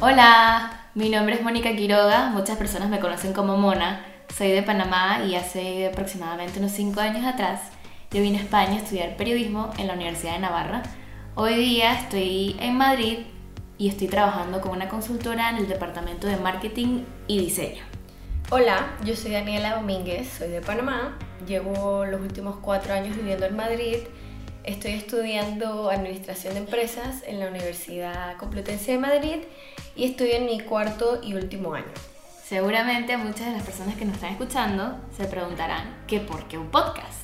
Hola, mi nombre es Mónica Quiroga, muchas personas me conocen como Mona. Soy de Panamá y hace aproximadamente unos 5 años atrás yo vine a España a estudiar periodismo en la Universidad de Navarra. Hoy día estoy en Madrid y estoy trabajando con una consultora en el departamento de marketing y diseño. Hola, yo soy Daniela Domínguez, soy de Panamá, llevo los últimos cuatro años viviendo en Madrid, estoy estudiando Administración de Empresas en la Universidad Complutense de Madrid y estoy en mi cuarto y último año. Seguramente muchas de las personas que nos están escuchando se preguntarán ¿qué por qué un podcast?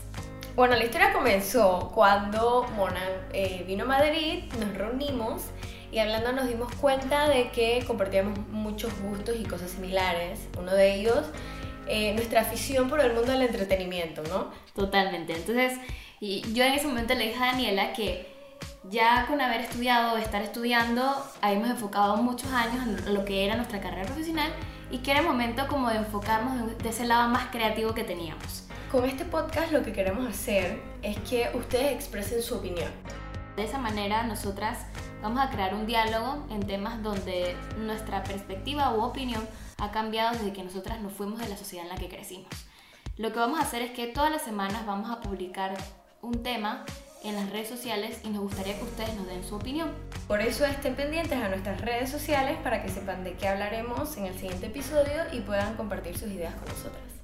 Bueno, la historia comenzó cuando Mona eh, vino a Madrid, nos reunimos y hablando nos dimos cuenta de que compartíamos muchos gustos y cosas similares. Uno de ellos, eh, nuestra afición por el mundo del entretenimiento, ¿no? Totalmente. Entonces, y yo en ese momento le dije a Daniela que ya con haber estudiado, estar estudiando, habíamos enfocado muchos años en lo que era nuestra carrera profesional y que era el momento como de enfocarnos de ese lado más creativo que teníamos. Con este podcast lo que queremos hacer es que ustedes expresen su opinión. De esa manera nosotras vamos a crear un diálogo en temas donde nuestra perspectiva u opinión ha cambiado desde que nosotras nos fuimos de la sociedad en la que crecimos. Lo que vamos a hacer es que todas las semanas vamos a publicar un tema en las redes sociales y nos gustaría que ustedes nos den su opinión. Por eso estén pendientes a nuestras redes sociales para que sepan de qué hablaremos en el siguiente episodio y puedan compartir sus ideas con nosotras.